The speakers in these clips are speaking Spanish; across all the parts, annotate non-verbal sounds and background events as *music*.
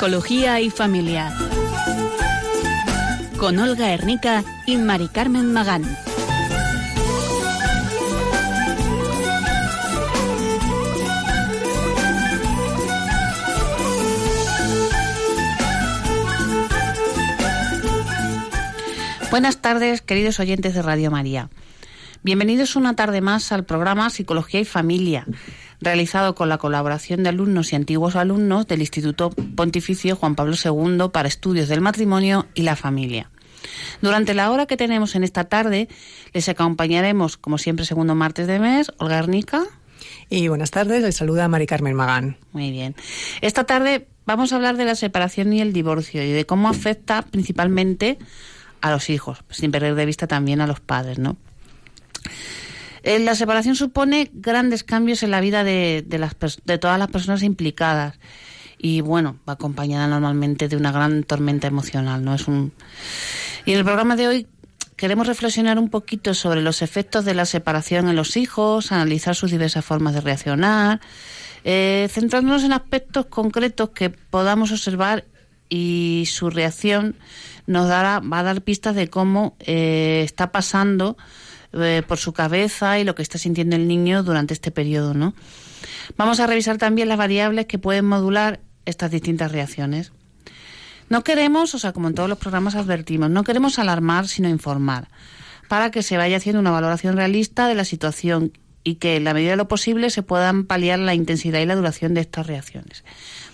Psicología y familia. Con Olga Hernica y Mari Carmen Magán. Buenas tardes, queridos oyentes de Radio María. Bienvenidos una tarde más al programa Psicología y Familia, realizado con la colaboración de alumnos y antiguos alumnos del Instituto Pontificio Juan Pablo II para Estudios del Matrimonio y la Familia. Durante la hora que tenemos en esta tarde, les acompañaremos, como siempre, segundo martes de mes, Olga Ernica. Y buenas tardes, les saluda Mari Carmen Magán. Muy bien. Esta tarde vamos a hablar de la separación y el divorcio y de cómo afecta principalmente a los hijos, sin perder de vista también a los padres, ¿no? Eh, la separación supone grandes cambios en la vida de, las, de todas las personas implicadas y bueno, va acompañada normalmente de una gran tormenta emocional, ¿no? Es un Y en el programa de hoy queremos reflexionar un poquito sobre los efectos de la separación en los hijos, analizar sus diversas formas de reaccionar, eh, centrándonos en aspectos concretos que podamos observar y su reacción nos dará, va a dar pistas de cómo eh, está pasando eh, por su cabeza y lo que está sintiendo el niño durante este periodo, ¿no? Vamos a revisar también las variables que pueden modular estas distintas reacciones. No queremos, o sea, como en todos los programas advertimos, no queremos alarmar, sino informar, para que se vaya haciendo una valoración realista de la situación y que en la medida de lo posible se puedan paliar la intensidad y la duración de estas reacciones.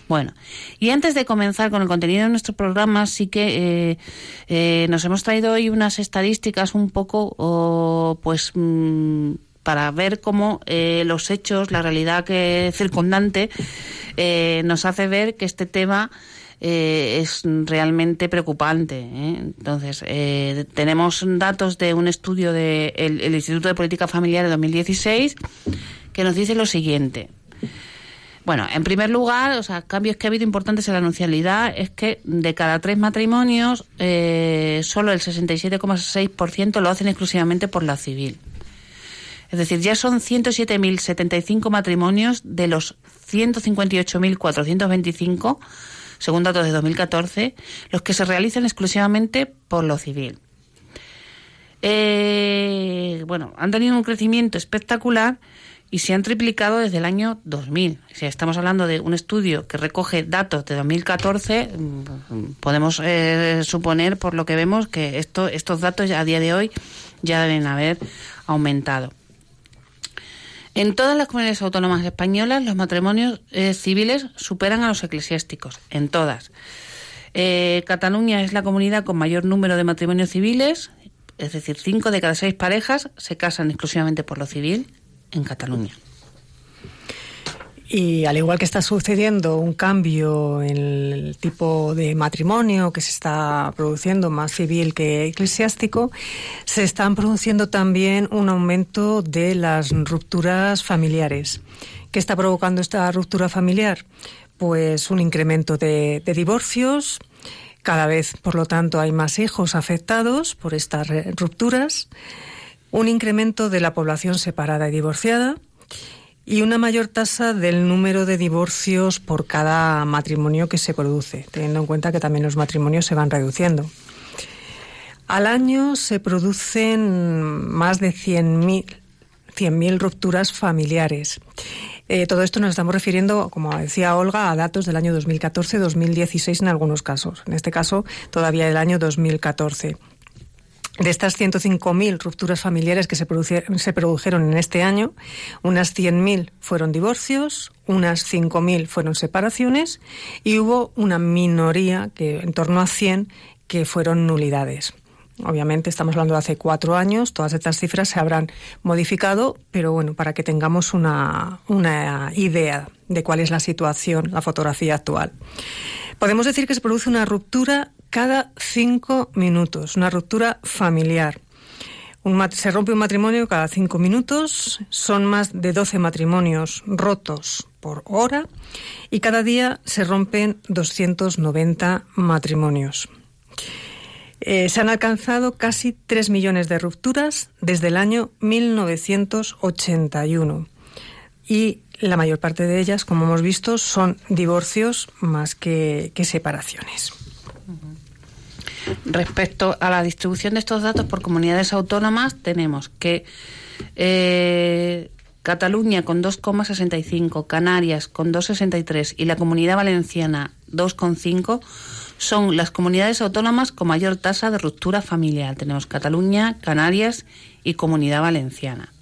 Bueno, y antes de comenzar con el contenido de nuestro programa, sí que eh, eh, nos hemos traído hoy unas estadísticas un poco, pues, mm, para ver cómo eh, los hechos, la realidad que circundante, nos hace ver que este tema es realmente preocupante. Entonces, tenemos datos de un estudio del el Instituto de Política Familiar de 2016 que nos dice lo siguiente. Bueno, en primer lugar, o sea, cambios que ha habido importantes en la anuncialidad es que de cada tres matrimonios, eh, solo el 67,6% lo hacen exclusivamente por la civil. Es decir, ya son 107.075 matrimonios de los 158.425, según datos de 2014, los que se realizan exclusivamente por lo civil. Eh, bueno, han tenido un crecimiento espectacular y se han triplicado desde el año 2000. Si estamos hablando de un estudio que recoge datos de 2014, mm, podemos eh, suponer, por lo que vemos, que esto, estos datos a día de hoy ya deben haber aumentado. En todas las comunidades autónomas españolas, los matrimonios eh, civiles superan a los eclesiásticos, en todas. Eh, Cataluña es la comunidad con mayor número de matrimonios civiles, es decir, cinco de cada seis parejas se casan exclusivamente por lo civil en Cataluña. Y al igual que está sucediendo un cambio en el tipo de matrimonio que se está produciendo más civil que eclesiástico, se están produciendo también un aumento de las rupturas familiares. ¿Qué está provocando esta ruptura familiar? Pues un incremento de, de divorcios, cada vez, por lo tanto, hay más hijos afectados por estas rupturas un incremento de la población separada y divorciada y una mayor tasa del número de divorcios por cada matrimonio que se produce, teniendo en cuenta que también los matrimonios se van reduciendo. Al año se producen más de 100.000 rupturas familiares. Eh, todo esto nos estamos refiriendo, como decía Olga, a datos del año 2014-2016 en algunos casos. En este caso, todavía del año 2014. De estas 105.000 rupturas familiares que se, se, produjeron en este año, unas 100.000 fueron divorcios, unas 5.000 fueron separaciones y hubo una minoría, que en torno a 100, que fueron nulidades. Obviamente estamos hablando de hace cuatro años, todas estas cifras se habrán modificado, pero bueno, para que tengamos una, una idea de cuál es la situación, la fotografía actual. Podemos decir que se produce una ruptura cada cinco minutos, una ruptura familiar. se rompe un matrimonio cada cinco minutos, son más de 12 matrimonios rotos por hora y cada día se rompen 290 matrimonios. Eh, se han alcanzado casi 3 millones de rupturas desde el año 1981 y la mayor parte de ellas, como hemos visto, son divorcios más que, separaciones. Respecto a la distribución de estos datos por comunidades autónomas, tenemos que eh, Cataluña con 2,65, Canarias con 2,63 y la Comunidad Valenciana 2,5 son las comunidades autónomas con mayor tasa de ruptura familiar. Tenemos Cataluña, Canarias y Comunidad Valenciana.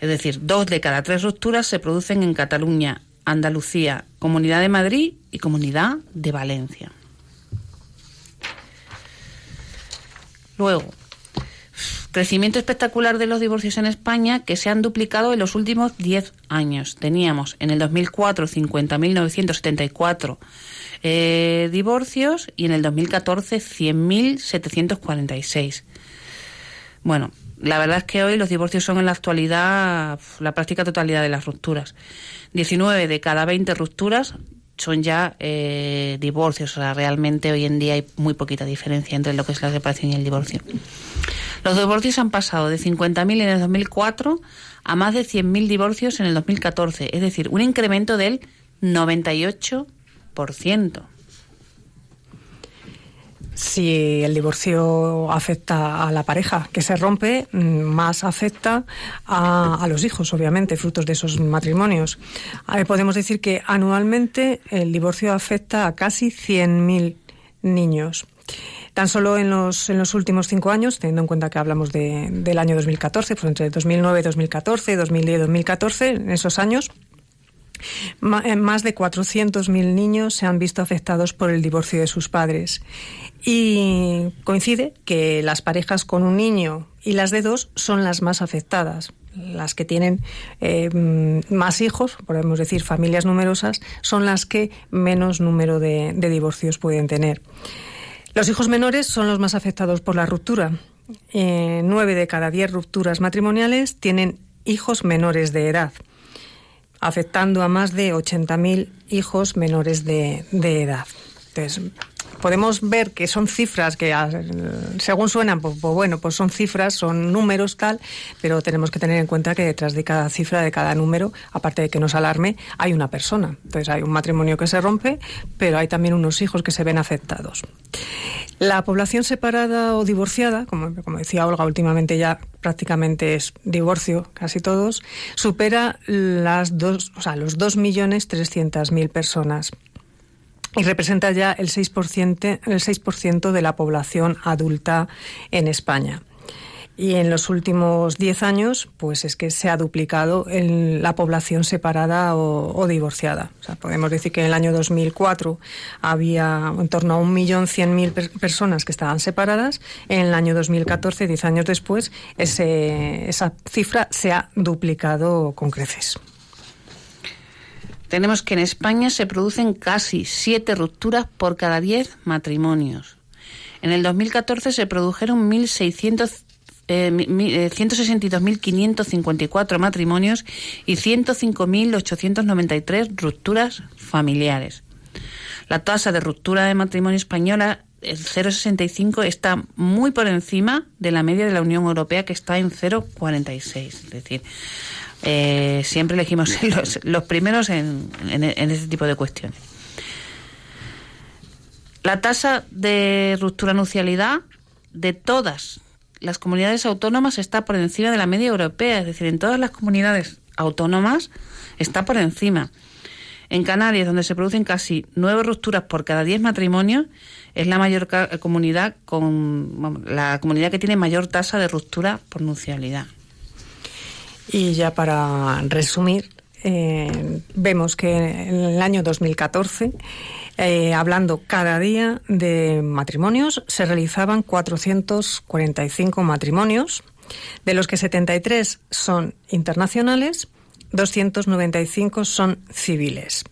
Es decir, dos de cada tres rupturas se producen en Cataluña, Andalucía, Comunidad de Madrid y Comunidad de Valencia. Luego, crecimiento espectacular de los divorcios en España que se han duplicado en los últimos 10 años. Teníamos en el 2004 50.974 eh, divorcios y en el 2014 100.746. Bueno, la verdad es que hoy los divorcios son en la actualidad la práctica totalidad de las rupturas. 19 de cada 20 rupturas son ya eh, divorcios. O sea, realmente hoy en día hay muy poquita diferencia entre lo que es la separación y el divorcio. Los divorcios han pasado de 50.000 en el 2004 a más de 100.000 divorcios en el 2014, es decir, un incremento del 98%. Si el divorcio afecta a la pareja que se rompe, mm, más afecta a, los hijos, obviamente, frutos de esos matrimonios. podemos decir que anualmente el divorcio afecta a casi 100.000 niños. Tan solo en los, en los últimos cinco años, teniendo en cuenta que hablamos del año 2014, pues entre 2009 y 2014, 2010 y 2014, en esos años, eh, más de 400.000 niños se han visto afectados por el divorcio de sus padres. Y coincide que las parejas con un niño y las de dos son las más afectadas. Las que tienen eh, más hijos, podemos decir familias numerosas, son las que menos número de, divorcios pueden tener. Los hijos menores son los más afectados por la ruptura. Eh, nueve de cada diez rupturas matrimoniales tienen hijos menores de edad afectando a más de 80.000 hijos menores de, de edad. Entonces, podemos ver que son cifras que, ah, según suenan, pues, pues, bueno, pues son cifras, son números tal, pero tenemos que tener en cuenta que detrás de cada cifra, de cada número, aparte de que nos alarme, hay una persona. Entonces hay un matrimonio que se rompe, pero hay también unos hijos que se ven afectados. La población separada o divorciada, como, como decía Olga, últimamente ya prácticamente es divorcio, casi todos, supera las dos, o sea, los 2.300.000 personas y representa ya el 6%, el 6 de la población adulta en España. Y en los últimos 10 años, pues es que se ha duplicado la población separada o, divorciada. O sea, podemos decir que en el año 2004 había en torno a 1.100.000 personas que estaban separadas. En el año 2014, 10 años después, ese, esa cifra se ha duplicado con creces tenemos que en España se producen casi siete rupturas por cada diez matrimonios. En el 2014 se produjeron 1.600 eh, 162.554 eh, matrimonios y 105.893 rupturas familiares. La tasa de ruptura de matrimonio española, el 0,65, está muy por encima de la media de la Unión Europea, que está en 0,46. Es decir, eh, siempre elegimos *laughs* los, primeros en, en, este tipo de cuestiones. La tasa de ruptura nucialidad de todas las comunidades autónomas está por encima de la media europea, es decir, en todas las comunidades autónomas está por encima. En Canarias, donde se producen casi nueve rupturas por cada diez matrimonios, es la mayor comunidad con la comunidad que tiene mayor tasa de ruptura por nucialidad. Y ya para resumir, eh, vemos que en el año 2014, eh, hablando cada día de matrimonios, se realizaban 445 matrimonios, de los que 73 son internacionales, 295 son civiles.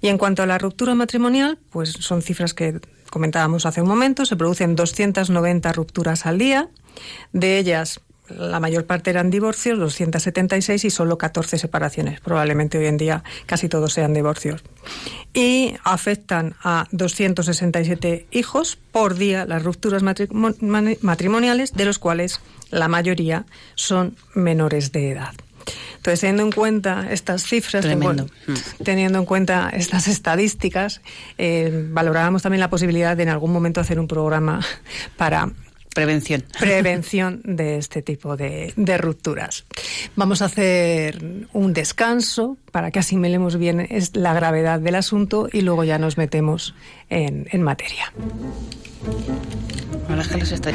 Y en cuanto a la ruptura matrimonial, pues son cifras que comentábamos hace un momento, se producen 290 rupturas al día, de ellas la mayor parte eran divorcios, 276 y solo 14 separaciones. Probablemente hoy en día casi todos sean divorcios. Y afectan a 267 hijos por día las rupturas matrimoniales, de los cuales la mayoría son menores de edad. Entonces, teniendo en cuenta estas cifras, teniendo en cuenta estas estadísticas, eh, valorábamos también la posibilidad de en algún momento hacer un programa para Prevención. prevención de este tipo de, de, rupturas. Vamos a hacer un descanso para que asimilemos bien la gravedad del asunto y luego ya nos metemos en, en materia. Ahora es que los estoy...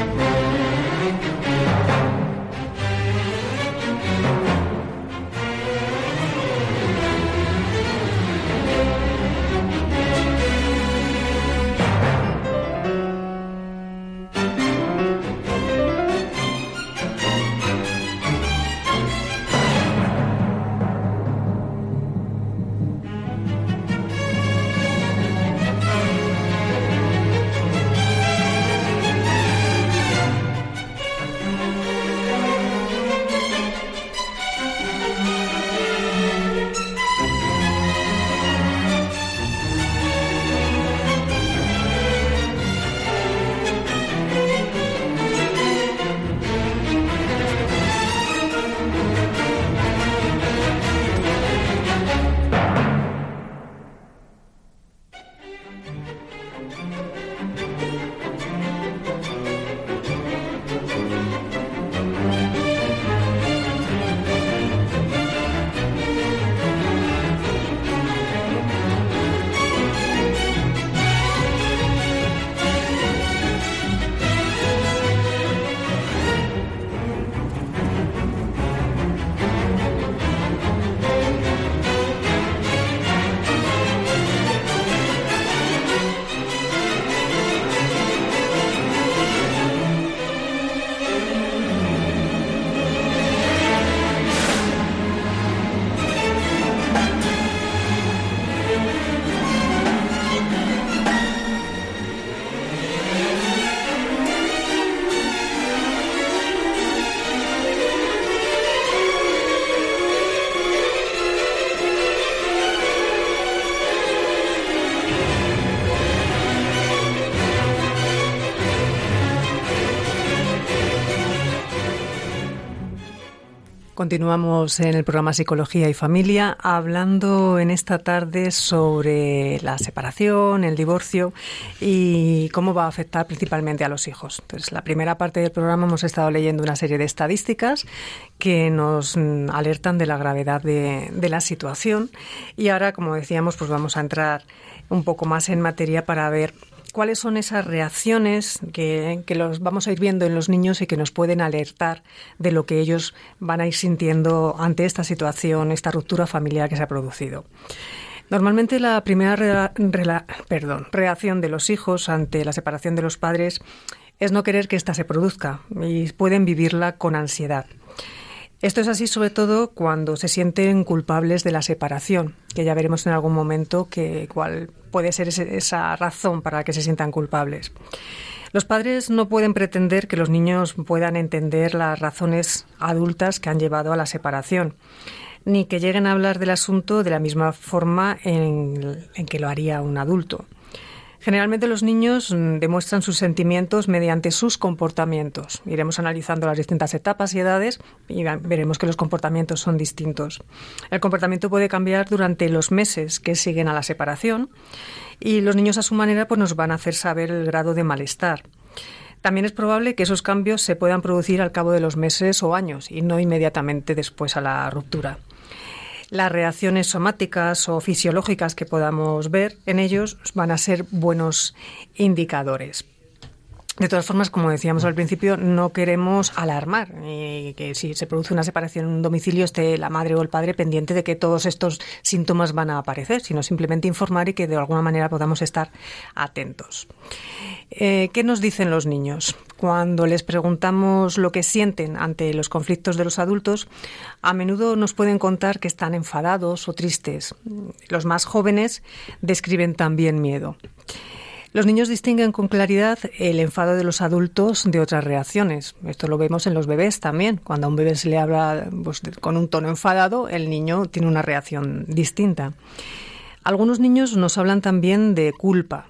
Continuamos en el programa Psicología y Familia hablando en esta tarde sobre la separación, el divorcio y cómo va a afectar principalmente a los hijos. Entonces, la primera parte del programa hemos estado leyendo una serie de estadísticas que nos alertan de la gravedad de, de la situación y ahora, como decíamos, pues vamos a entrar un poco más en materia para ver cuáles son esas reacciones que, que, los vamos a ir viendo en los niños y que nos pueden alertar de lo que ellos van a ir sintiendo ante esta situación, esta ruptura familiar que se ha producido. Normalmente la primera reacción de los hijos ante la separación de los padres es no querer que ésta se produzca y pueden vivirla con ansiedad. Esto es así sobre todo cuando se sienten culpables de la separación, que ya veremos en algún momento que cuál puede ser esa razón para que se sientan culpables. Los padres no pueden pretender que los niños puedan entender las razones adultas que han llevado a la separación, ni que lleguen a hablar del asunto de la misma forma en que lo haría un adulto. Generalmente los niños demuestran sus sentimientos mediante sus comportamientos. Iremos analizando las distintas etapas y edades y veremos que los comportamientos son distintos. El comportamiento puede cambiar durante los meses que siguen a la separación y los niños a su manera pues nos van a hacer saber el grado de malestar. También es probable que esos cambios se puedan producir al cabo de los meses o años y no inmediatamente después a la ruptura las reacciones somáticas o fisiológicas que podamos ver en ellos van a ser buenos indicadores. De todas formas, como decíamos al principio, no queremos alarmar y que si se produce una separación en un domicilio esté la madre o el padre pendiente de que todos estos síntomas van a aparecer, sino simplemente informar y que de alguna manera podamos estar atentos. Eh, ¿Qué nos dicen los niños? Cuando les preguntamos lo que sienten ante los conflictos de los adultos, a menudo nos pueden contar que están enfadados o tristes. Los más jóvenes describen también miedo. Los niños distinguen con claridad el enfado de los adultos de otras reacciones. Esto lo vemos en los bebés también. Cuando a un bebé se le habla pues, con un tono enfadado, el niño tiene una reacción distinta. Algunos niños nos hablan también de culpa.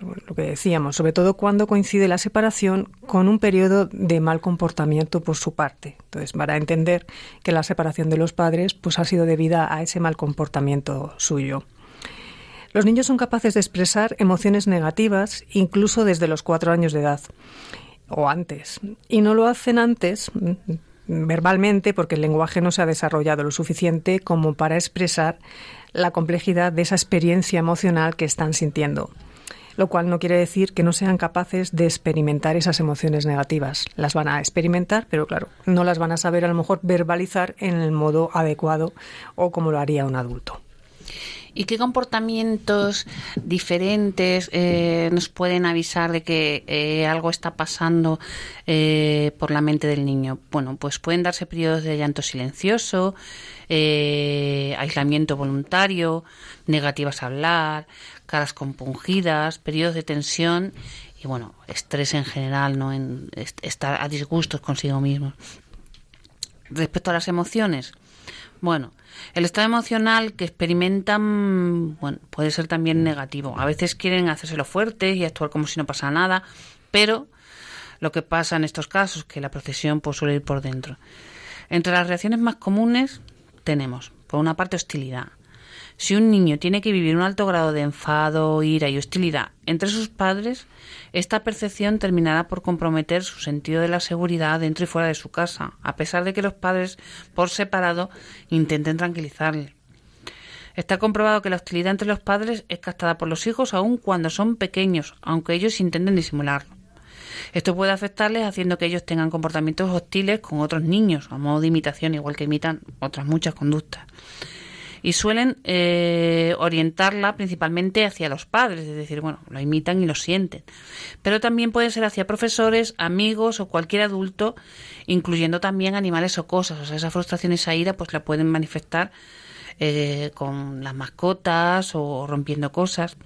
lo que decíamos, sobre todo cuando coincide la separación con un periodo de mal comportamiento por su parte. Entonces, para entender que la separación de los padres pues, ha sido debida a ese mal comportamiento suyo. Los niños son capaces de expresar emociones negativas incluso desde los cuatro años de edad o antes. Y no lo hacen antes verbalmente porque el lenguaje no se ha desarrollado lo suficiente como para expresar la complejidad de esa experiencia emocional que están sintiendo. Lo cual no quiere decir que no sean capaces de experimentar esas emociones negativas. Las van a experimentar, pero claro, no las van a saber a lo mejor verbalizar en el modo adecuado o como lo haría un adulto. ¿Y qué comportamientos diferentes eh, nos pueden avisar de que eh, algo está pasando eh, por la mente del niño? Bueno, pues pueden darse periodos de llanto silencioso, aislamiento voluntario, negativas a hablar, caras compungidas, periodos de tensión y bueno, estrés en general, ¿no? Estar a disgustos consigo mismo. Respecto a las emociones, bueno, el estado emocional que experimentan bueno, puede ser también negativo. A veces quieren hacérselo fuerte y actuar como si no pasa nada, pero lo que pasa en estos casos es que la procesión puede suele ir por dentro. Entre las reacciones más comunes tenemos, por una parte, hostilidad. Si un niño tiene que vivir un alto grado de enfado, ira y hostilidad entre sus padres, esta percepción terminará por comprometer su sentido de la seguridad dentro y fuera de su casa, a pesar de que los padres, por separado, intenten tranquilizarle. Está comprobado que la hostilidad entre los padres es captada por los hijos aun cuando son pequeños, aunque ellos intenten disimularlo. Esto puede afectarles haciendo que ellos tengan comportamientos hostiles con otros niños, a modo de imitación, igual que imitan otras muchas conductas y suelen eh, orientarla principalmente hacia los padres, es decir, bueno, lo imitan y lo sienten. Pero también puede ser hacia profesores, amigos o cualquier adulto, incluyendo también animales o cosas. O sea, esa frustración, esa ira, pues la pueden manifestar eh, con las mascotas o rompiendo cosas.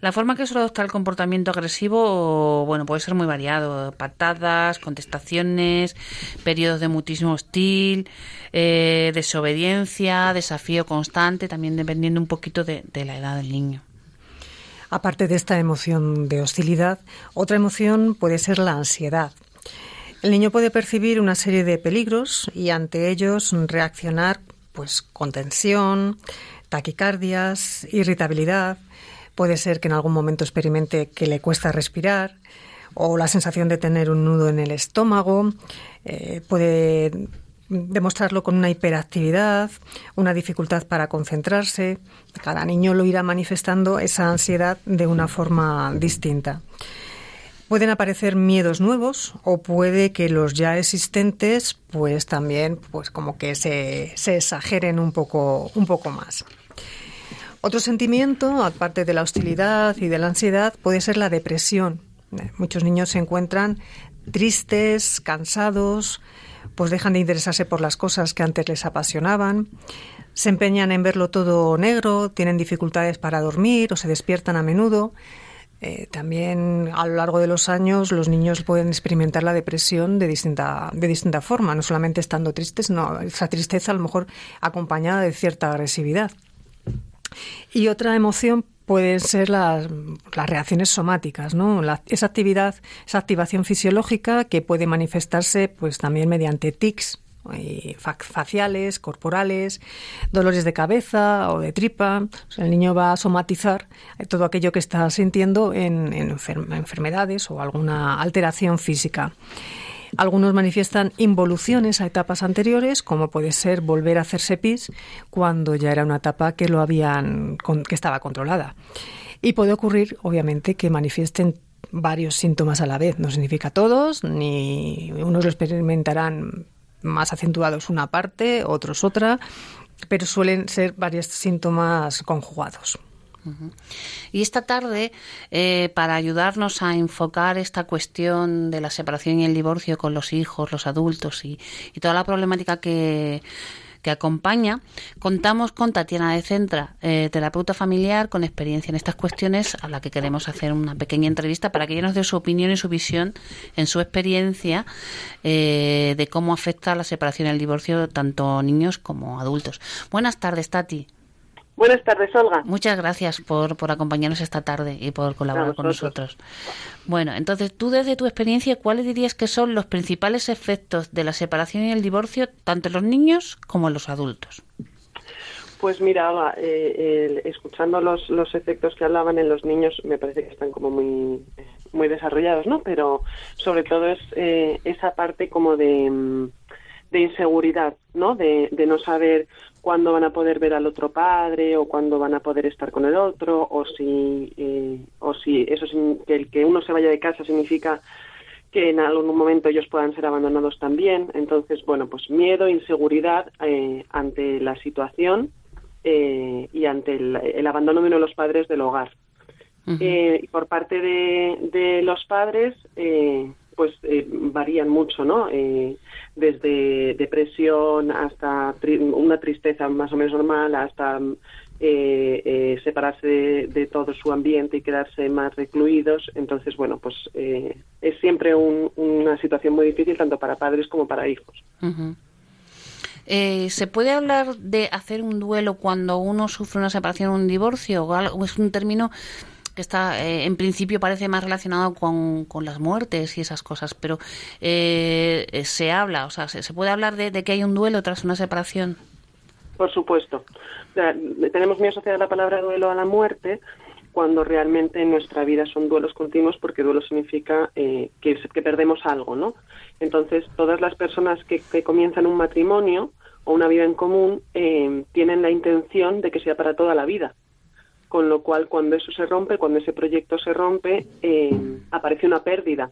La forma que suele adoptar el comportamiento agresivo, bueno, puede ser muy variado. Patadas, contestaciones, periodos de mutismo hostil, eh, desobediencia, desafío constante, también dependiendo un poquito de, de la edad del niño. Aparte de esta emoción de hostilidad, otra emoción puede ser la ansiedad. El niño puede percibir una serie de peligros y ante ellos reaccionar pues con tensión, taquicardias, irritabilidad, Puede ser que en algún momento experimente que le cuesta respirar o la sensación de tener un nudo en el estómago. Eh, puede demostrarlo con una hiperactividad, una dificultad para concentrarse. Cada niño lo irá manifestando esa ansiedad de una forma distinta. Pueden aparecer miedos nuevos o puede que los ya existentes pues también pues como que se, se exageren un poco, un poco más. Otro sentimiento, aparte de la hostilidad y de la ansiedad, puede ser la depresión. Eh, muchos niños se encuentran tristes, cansados, pues dejan de interesarse por las cosas que antes les apasionaban, se empeñan en verlo todo negro, tienen dificultades para dormir o se despiertan a menudo. Eh, también a lo largo de los años los niños pueden experimentar la depresión de distinta, de distinta forma, no solamente estando tristes, sino esa tristeza a lo mejor acompañada de cierta agresividad. Y otra emoción pueden ser las, reacciones somáticas, ¿no? esa actividad, esa activación fisiológica que puede manifestarse pues también mediante tics eh, faciales, corporales, dolores de cabeza o de tripa. el niño va a somatizar todo aquello que está sintiendo en enfermedades o alguna alteración física. Algunos manifiestan involuciones a etapas anteriores, como puede ser volver a hacerse pis cuando ya era una etapa que lo habían que estaba controlada. Y puede ocurrir, obviamente, que manifiesten varios síntomas a la vez. No significa todos, ni unos lo experimentarán más acentuados una parte, otros otra, pero suelen ser varios síntomas conjugados. Y esta tarde, eh, para ayudarnos a enfocar esta cuestión de la separación y el divorcio con los hijos, los adultos y, toda la problemática que, que acompaña, contamos con Tatiana de Centra, eh, terapeuta familiar con experiencia en estas cuestiones, a la que queremos hacer una pequeña entrevista para que ella nos dé su opinión y su visión en su experiencia eh, de cómo afecta la separación y el divorcio tanto niños como adultos. Buenas tardes, Tati. Buenas tardes, Olga. Muchas gracias por, por acompañarnos esta tarde y por colaborar con nosotros. Bueno, entonces, tú desde tu experiencia, ¿cuáles dirías que son los principales efectos de la separación y el divorcio, tanto en los niños como en los adultos? Pues mira, eh, escuchando los, los efectos que hablaban en los niños, me parece que están como muy, muy desarrollados, ¿no? Pero sobre todo es eh, esa parte como de, mm, de inseguridad, ¿no? De, de, no saber cuándo van a poder ver al otro padre o cuándo van a poder estar con el otro o si eh, o si eso que el que uno se vaya de casa significa que en algún momento ellos puedan ser abandonados también. Entonces bueno pues miedo inseguridad eh, ante la situación eh, y ante el, abandono de uno de los padres del hogar. Y por parte de, de los padres pues eh, varían mucho, ¿no? Eh, desde depresión hasta una tristeza más o menos normal, hasta eh, separarse de, todo su ambiente y quedarse más recluidos. Entonces, bueno, pues es siempre una situación muy difícil tanto para padres como para hijos. ¿Se puede hablar de hacer un duelo cuando uno sufre una separación o un divorcio? ¿O es un término que está eh, en principio parece más relacionado con, con, las muertes y esas cosas, pero eh, se habla, o sea, se, puede hablar de, que hay un duelo tras una separación. Por supuesto. tenemos muy asociada la palabra duelo a la muerte cuando realmente en nuestra vida son duelos continuos porque duelo significa eh, que, que, perdemos algo, ¿no? Entonces, todas las personas que, que comienzan un matrimonio o una vida en común tienen la intención de que sea para toda la vida con lo cual cuando eso se rompe, cuando ese proyecto se rompe, eh, aparece una pérdida.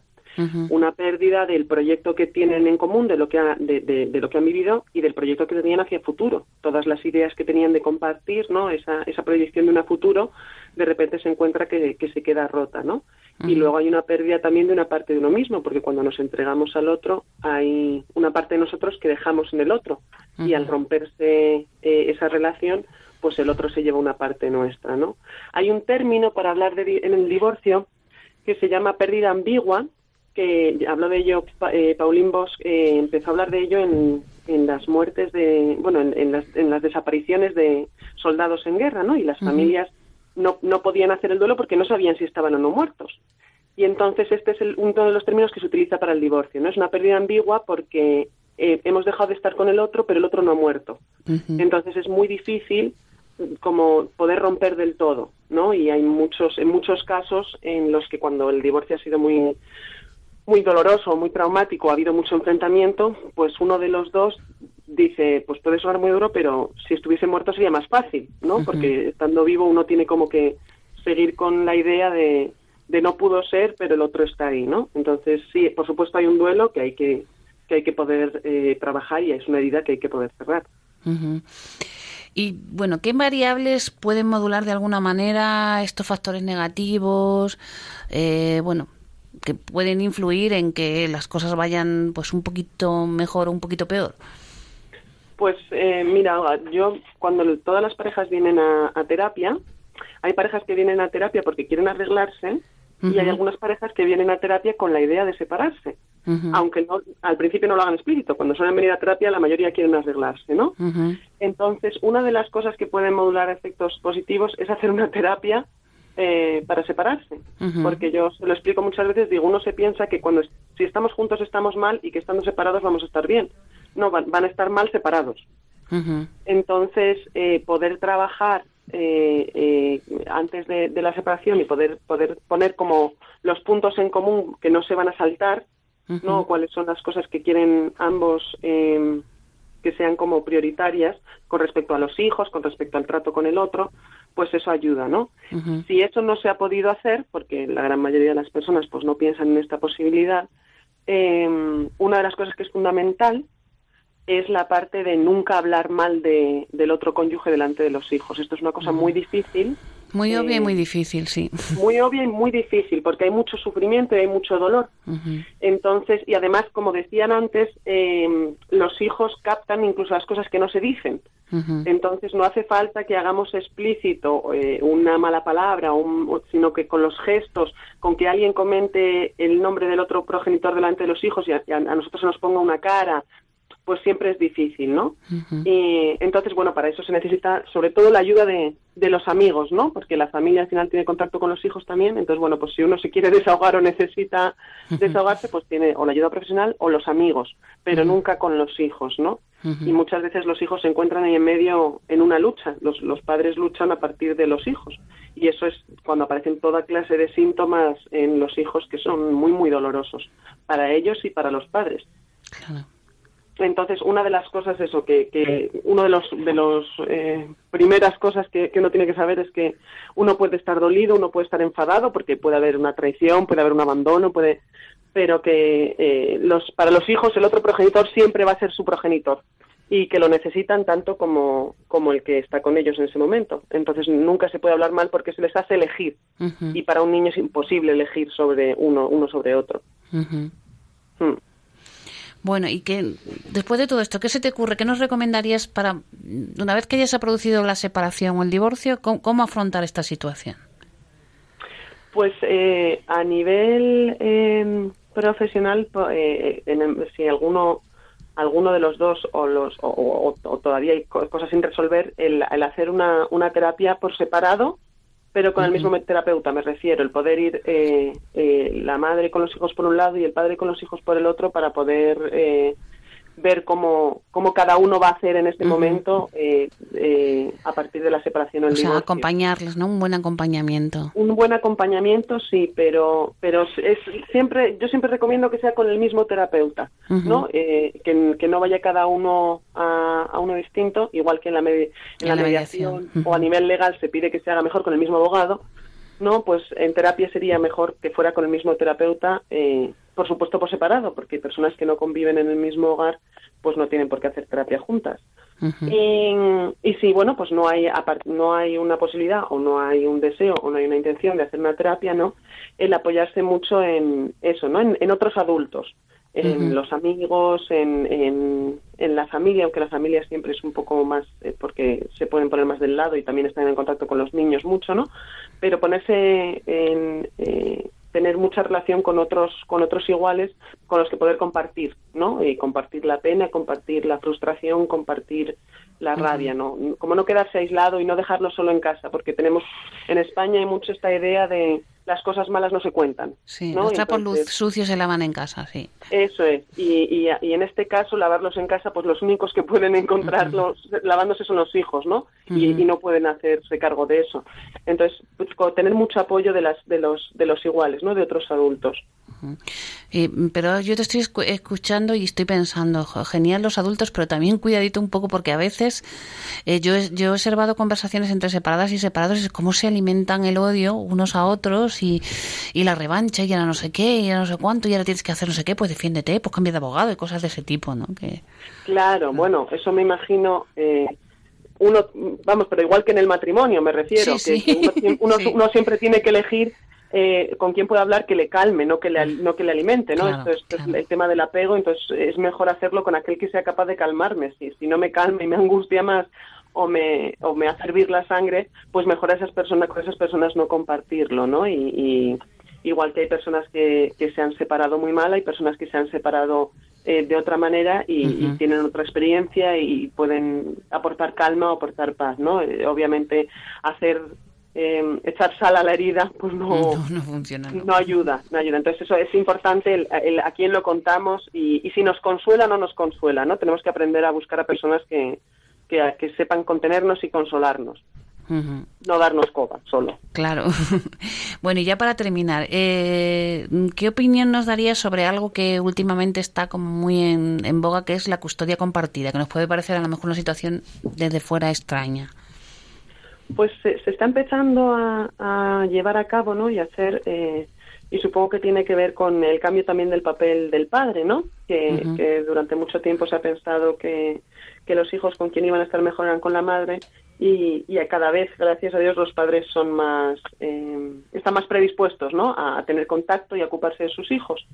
Una pérdida del proyecto que tienen en común, de lo que, de, lo que han vivido y del proyecto que tenían hacia el futuro. Todas las ideas que tenían de compartir, ¿no? Esa, esa proyección de un futuro, de repente se encuentra que, que se queda rota, ¿no? Y luego hay una pérdida también de una parte de uno mismo, porque cuando nos entregamos al otro, hay una parte de nosotros que dejamos en el otro. Y al romperse eh, esa relación, pues el otro se lleva una parte nuestra, ¿no? Hay un término para hablar de, en el divorcio que se llama pérdida ambigua, que habló de ello eh, Pauline Bosch, eh, empezó a hablar de ello en, en las muertes de, bueno, en, las, en, las, desapariciones de soldados en guerra, ¿no? Y las familias no, no podían hacer el duelo porque no sabían si estaban o no muertos. Y entonces este es el, uno de los términos que se utiliza para el divorcio, ¿no? Es una pérdida ambigua porque eh, hemos dejado de estar con el otro, pero el otro no ha muerto. Entonces es muy difícil como poder romper del todo, ¿no? Y hay muchos, en muchos casos en los que cuando el divorcio ha sido muy, muy doloroso, muy traumático, ha habido mucho enfrentamiento, pues uno de los dos dice, pues puede sonar muy duro, pero si estuviese muerto sería más fácil, ¿no? Porque estando vivo uno tiene como que seguir con la idea de, de no pudo ser, pero el otro está ahí, ¿no? Entonces, sí, por supuesto hay un duelo que hay que, que, hay que poder eh, trabajar y es una herida que hay que poder cerrar. Y bueno, ¿qué variables pueden modular de alguna manera estos factores negativos? Eh, bueno, que pueden influir en que las cosas vayan pues un poquito mejor o un poquito peor. Pues eh, mira, yo cuando todas las parejas vienen a, terapia, hay parejas que vienen a terapia porque quieren arreglarse y hay algunas parejas que vienen a terapia con la idea de separarse aunque al principio no lo hagan explícito. Cuando suelen venir a terapia, la mayoría quieren arreglarse, ¿no? Entonces, una de las cosas que pueden modular efectos positivos es hacer una terapia eh, para separarse. Porque yo se lo explico muchas veces, digo, uno se piensa que cuando si estamos juntos estamos mal y que estando separados vamos a estar bien. No, van, a estar mal separados. Entonces, eh, poder trabajar eh, antes de, de, la separación y poder, poder poner como los puntos en común que no se van a saltar ¿no? Cuáles son las cosas que quieren ambos em, que sean como prioritarias con respecto a los hijos, con respecto al trato con el otro, pues eso ayuda, ¿no? Si eso no se ha podido hacer, porque la gran mayoría de las personas pues no piensan en esta posibilidad, eh, una de las cosas que es fundamental es la parte de nunca hablar mal de, del otro cónyuge delante de los hijos. Esto es una cosa muy difícil muy obvia y muy difícil, sí. Muy obvia y muy difícil, porque hay mucho sufrimiento y hay mucho dolor. Entonces, y además, como decían antes, em, los hijos captan incluso las cosas que no se dicen. Entonces, no hace falta que hagamos explícito eh, una mala palabra, sino que con los gestos, con que alguien comente el nombre del otro progenitor delante de los hijos y a, nosotros se nos ponga una cara, pues siempre es difícil, ¿no? Y entonces, bueno, para eso se necesita sobre todo la ayuda de, de, los amigos, ¿no? Porque la familia al final tiene contacto con los hijos también, entonces, bueno, pues si uno se quiere *laughs* desahogar o necesita desahogarse, pues tiene o la ayuda profesional o los amigos, pero nunca con los hijos, ¿no? Y muchas veces los hijos se encuentran ahí en medio en una lucha, los, los padres luchan a partir de los hijos, y eso es cuando aparecen toda clase de síntomas en los hijos que son muy, muy dolorosos para ellos y para los padres. Claro. Entonces, una de las cosas, eso, que, que uno de los, de los eh, primeras cosas que, que, uno tiene que saber es que uno puede estar dolido, uno puede estar enfadado, porque puede haber una traición, puede haber un abandono, puede, pero que eh, los, para los hijos el otro progenitor siempre va a ser su progenitor y que lo necesitan tanto como, como el que está con ellos en ese momento. Entonces nunca se puede hablar mal porque se les hace elegir y para un niño es imposible elegir sobre uno, uno sobre otro. Bueno, y que después de todo esto, ¿qué se te ocurre? ¿Qué nos recomendarías para, una vez que ya se ha producido la separación o el divorcio, cómo, afrontar esta situación? Pues eh, a nivel em, profesional, eh, si alguno alguno de los dos o los o, todavía hay cosas sin resolver, el, el hacer una, una terapia por separado pero con el mismo terapeuta, me refiero, el poder ir eh, eh, la madre con los hijos por un lado y el padre con los hijos por el otro para poder eh, ver cómo, cómo cada uno va a hacer en este momento eh, eh, a partir de la separación o el o sea, acompañarles, ¿no? Un buen acompañamiento. Un buen acompañamiento, sí, pero pero es siempre yo siempre recomiendo que sea con el mismo terapeuta, ¿no? Eh, que, que, no vaya cada uno a, a uno distinto, igual que en la, en, la, mediación, o a nivel legal se pide que se haga mejor con el mismo abogado, ¿no? Pues en terapia sería mejor que fuera con el mismo terapeuta, eh, por supuesto por separado, porque personas que no conviven en el mismo hogar, pues no tienen por qué hacer terapia juntas. y, y, si, bueno, pues no hay, no hay una posibilidad o no hay un deseo o no hay una intención de hacer una terapia, ¿no? El apoyarse mucho en eso, ¿no? En, otros adultos, en los amigos, en, en, en, la familia, aunque la familia siempre es un poco más, eh, porque se pueden poner más del lado y también están en contacto con los niños mucho, ¿no? pero ponerse en eh, tener mucha relación con otros con otros iguales con los que poder compartir no y compartir la pena compartir la frustración compartir la rabia no como no quedarse aislado y no dejarlo solo en casa porque tenemos en España hay mucho esta idea de las cosas malas no se cuentan. Sí, los trapos sucios se lavan en casa, sí. Eso es. Y, y, en este caso, lavarlos en casa, pues los únicos que pueden encontrarlos lavándose son los hijos, ¿no? y, no pueden hacerse cargo de eso. Entonces, pues, tener mucho apoyo de, las, de, los, de los iguales, ¿no? De otros adultos pero yo te estoy escuchando y estoy pensando, genial los adultos, pero también cuidadito un poco porque a veces eh, yo, yo he observado conversaciones entre separadas y separados, cómo se alimentan el odio unos a otros y, y la revancha y ahora no sé qué y ahora no sé cuánto y ahora tienes que hacer no sé qué, pues defiéndete, pues cambia de abogado y cosas de ese tipo, ¿no? Que... Claro, bueno, eso me imagino... Eh, uno, vamos, pero igual que en el matrimonio, me refiero, que uno, *laughs* uno siempre tiene que elegir eh, con quién puede hablar que le calme, no que le, no que le alimente, ¿no? Esto, es, el tema del apego, entonces es mejor hacerlo con aquel que sea capaz de calmarme. Si, si no me calma y me angustia más o me, o me hace hervir la sangre, pues mejor a esas personas, con esas personas no compartirlo, ¿no? Y, igual que hay personas que, que, se han separado muy mal, hay personas que se han separado eh, de otra manera y, tienen otra experiencia y pueden aportar calma o aportar paz, ¿no? Eh, obviamente hacer eh, echar sal a la herida, pues no, no, funciona. No. ayuda, no ayuda. Entonces eso es importante el, a quién lo contamos y, si nos consuela o no nos consuela, ¿no? Tenemos que aprender a buscar a personas que, que, sepan contenernos y consolarnos. No darnos coba solo. Claro. *laughs* bueno, y ya para terminar, eh, ¿qué opinión nos daría sobre algo que últimamente está como muy en, en boga, que es la custodia compartida, que nos puede parecer a lo mejor una situación desde fuera extraña? Pues se, está empezando a, llevar a cabo, ¿no? Y hacer, eh, y supongo que tiene que ver con el cambio también del papel del padre, ¿no? Que, durante mucho tiempo se ha pensado que, que, los hijos con quien iban a estar mejor eran con la madre y, y cada vez, gracias a Dios, los padres son más, eh, están más predispuestos, ¿no? A, tener contacto y a ocuparse de sus hijos.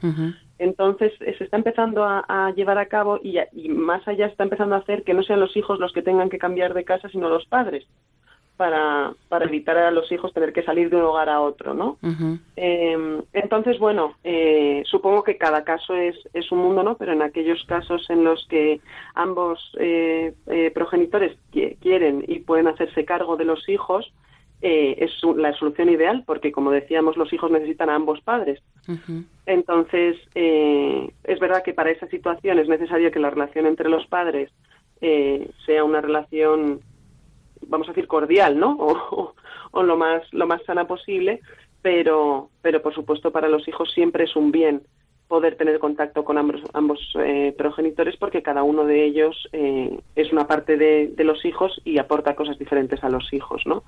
Entonces eh, se está empezando a, a llevar a cabo y, y más allá se está empezando a hacer que no sean los hijos los que tengan que cambiar de casa, sino los padres para, para evitar a los hijos tener que salir de un hogar a otro, ¿no? Em, entonces, bueno, eh, supongo que cada caso es, es un mundo, ¿no? Pero en aquellos casos en los que ambos eh, eh, progenitores quieren y pueden hacerse cargo de los hijos, es la solución ideal, porque como decíamos, los hijos necesitan a ambos padres. Entonces, es verdad que para esa situación es necesario que la relación entre los padres sea una relación vamos a decir cordial, ¿no? *laughs* O, lo más lo más sana posible, pero pero por supuesto para los hijos siempre es un bien poder tener contacto con ambos, ambos eh, progenitores porque cada uno de ellos eh, es una parte de, los hijos y aporta cosas diferentes a los hijos, ¿no?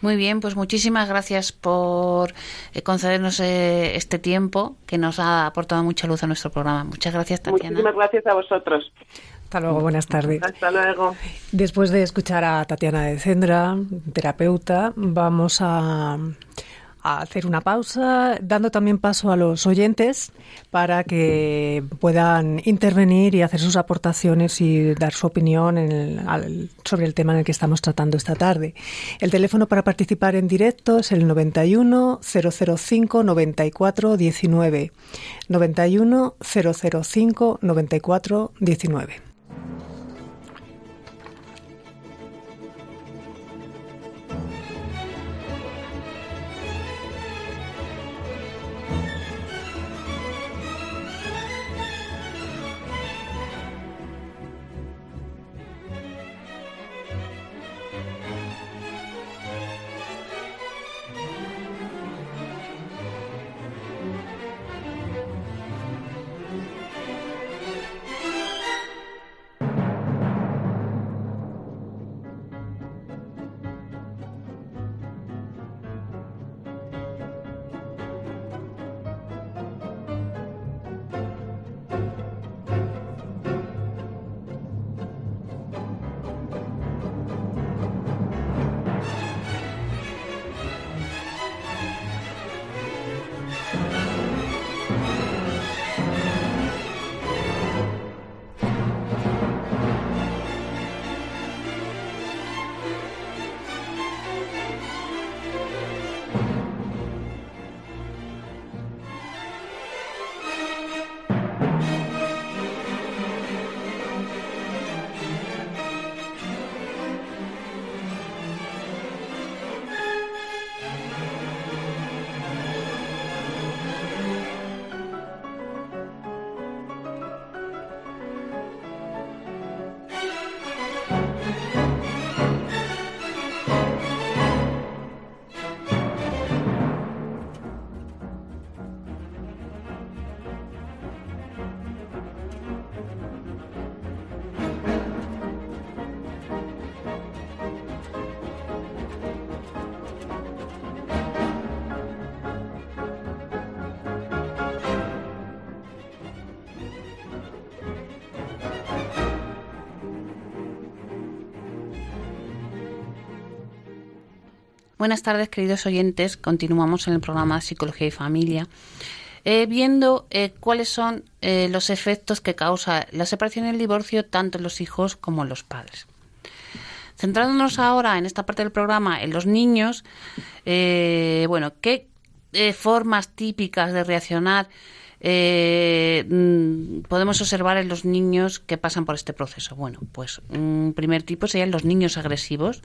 Muy bien, pues muchísimas gracias por eh, concedernos este tiempo que nos ha aportado mucha luz a nuestro programa. Muchas gracias, Tatiana. Muchísimas gracias a vosotros. Hasta luego, buenas tardes. Hasta luego. Después de escuchar a Tatiana de Cendra, terapeuta, vamos a, hacer una pausa, dando también paso a los oyentes para que puedan intervenir y hacer sus aportaciones y dar su opinión sobre el tema en el que estamos tratando esta tarde. El teléfono para participar en directo es el 91 005 94 19. 91 005 94 19. Buenas tardes, queridos oyentes. Continuamos en el programa Psicología y Familia, eh, viendo eh, cuáles son eh, los efectos que causa la separación y el divorcio tanto en los hijos como en los padres. Centrándonos ahora en esta parte del programa en los niños, bueno, ¿qué formas típicas de reaccionar mm, podemos observar en los niños que pasan por este proceso? Bueno, pues un primer tipo serían los niños agresivos.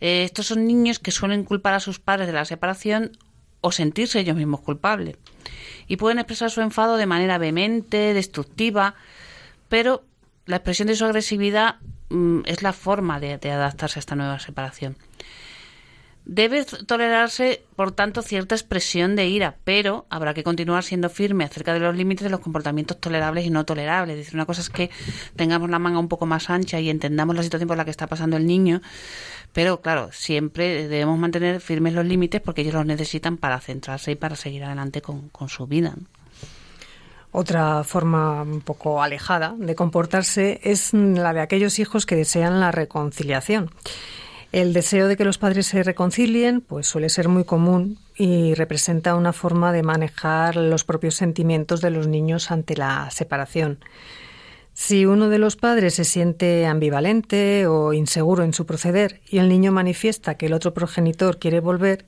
Eh, estos son niños que suelen culpar a sus padres de la separación o sentirse ellos mismos culpables. Y pueden expresar su enfado de manera vehemente, destructiva, pero la expresión de su agresividad mm, es la forma de adaptarse a esta nueva separación. Debe tolerarse, por tanto, cierta expresión de ira, pero habrá que continuar siendo firme acerca de los límites de los comportamientos tolerables y no tolerables. Es decir, una cosa es que tengamos la manga un poco más ancha y entendamos la situación por la que está pasando el niño, pero claro, siempre debemos mantener firmes los límites porque ellos los necesitan para centrarse y para seguir adelante con, con su vida. Otra forma un poco alejada de comportarse es la de aquellos hijos que desean la reconciliación. El deseo de que los padres se reconcilien pues suele ser muy común y representa una forma de manejar los propios sentimientos de los niños ante la separación. Si uno de los padres se siente ambivalente o inseguro en su proceder y el niño manifiesta que el otro progenitor quiere volver,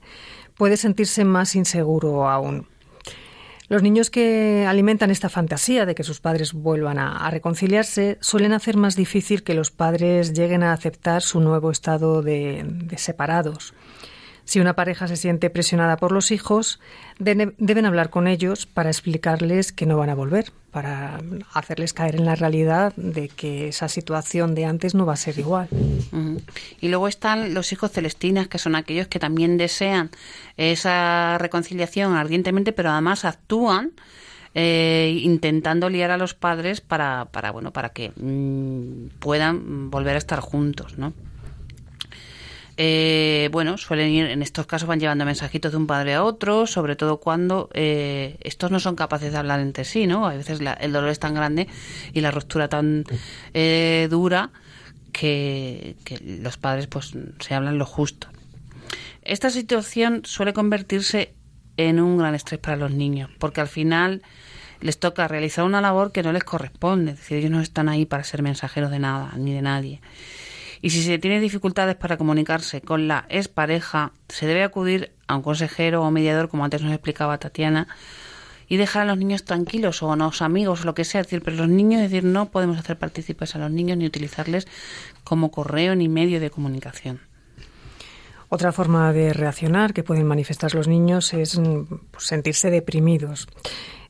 puede sentirse más inseguro aún. Los niños que alimentan esta fantasía de que sus padres vuelvan a, reconciliarse suelen hacer más difícil que los padres lleguen a aceptar su nuevo estado de separados. Si una pareja se siente presionada por los hijos, deben hablar con ellos para explicarles que no van a volver, para hacerles caer en la realidad de que esa situación de antes no va a ser igual. Y luego están los hijos celestinas, que son aquellos que también desean esa reconciliación ardientemente, pero además actúan eh, intentando liar a los padres para, para bueno, para que mm, puedan volver a estar juntos, ¿no? Eh, bueno, suelen ir, en estos casos van llevando mensajitos de un padre a otro, sobre todo cuando eh, estos no son capaces de hablar entre sí, ¿no? A veces el dolor es tan grande y la ruptura tan eh, dura que, los padres pues se hablan lo justo. Esta situación suele convertirse en un gran estrés para los niños, porque al final les toca realizar una labor que no les corresponde, es decir, ellos no están ahí para ser mensajeros de nada, ni de nadie. Y si se tiene dificultades para comunicarse con la expareja, se debe acudir a un consejero o mediador, como antes nos explicaba Tatiana, y dejar a los niños tranquilos o a los amigos o lo que sea. decir, pero los niños, es decir, no podemos hacer partícipes a los niños ni utilizarles como correo ni medio de comunicación. Otra forma de reaccionar que pueden manifestar los niños es pues, sentirse deprimidos.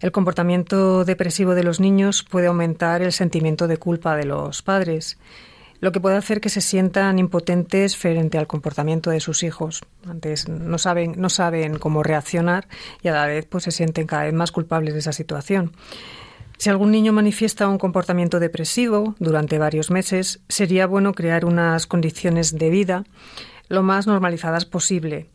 El comportamiento depresivo de los niños puede aumentar el sentimiento de culpa de los padres lo que puede hacer que se sientan impotentes frente al comportamiento de sus hijos. Antes no saben, no saben cómo reaccionar y a la vez pues se sienten cada vez más culpables de esa situación. Si algún niño manifiesta un comportamiento depresivo durante varios meses, sería bueno crear unas condiciones de vida lo más normalizadas posible.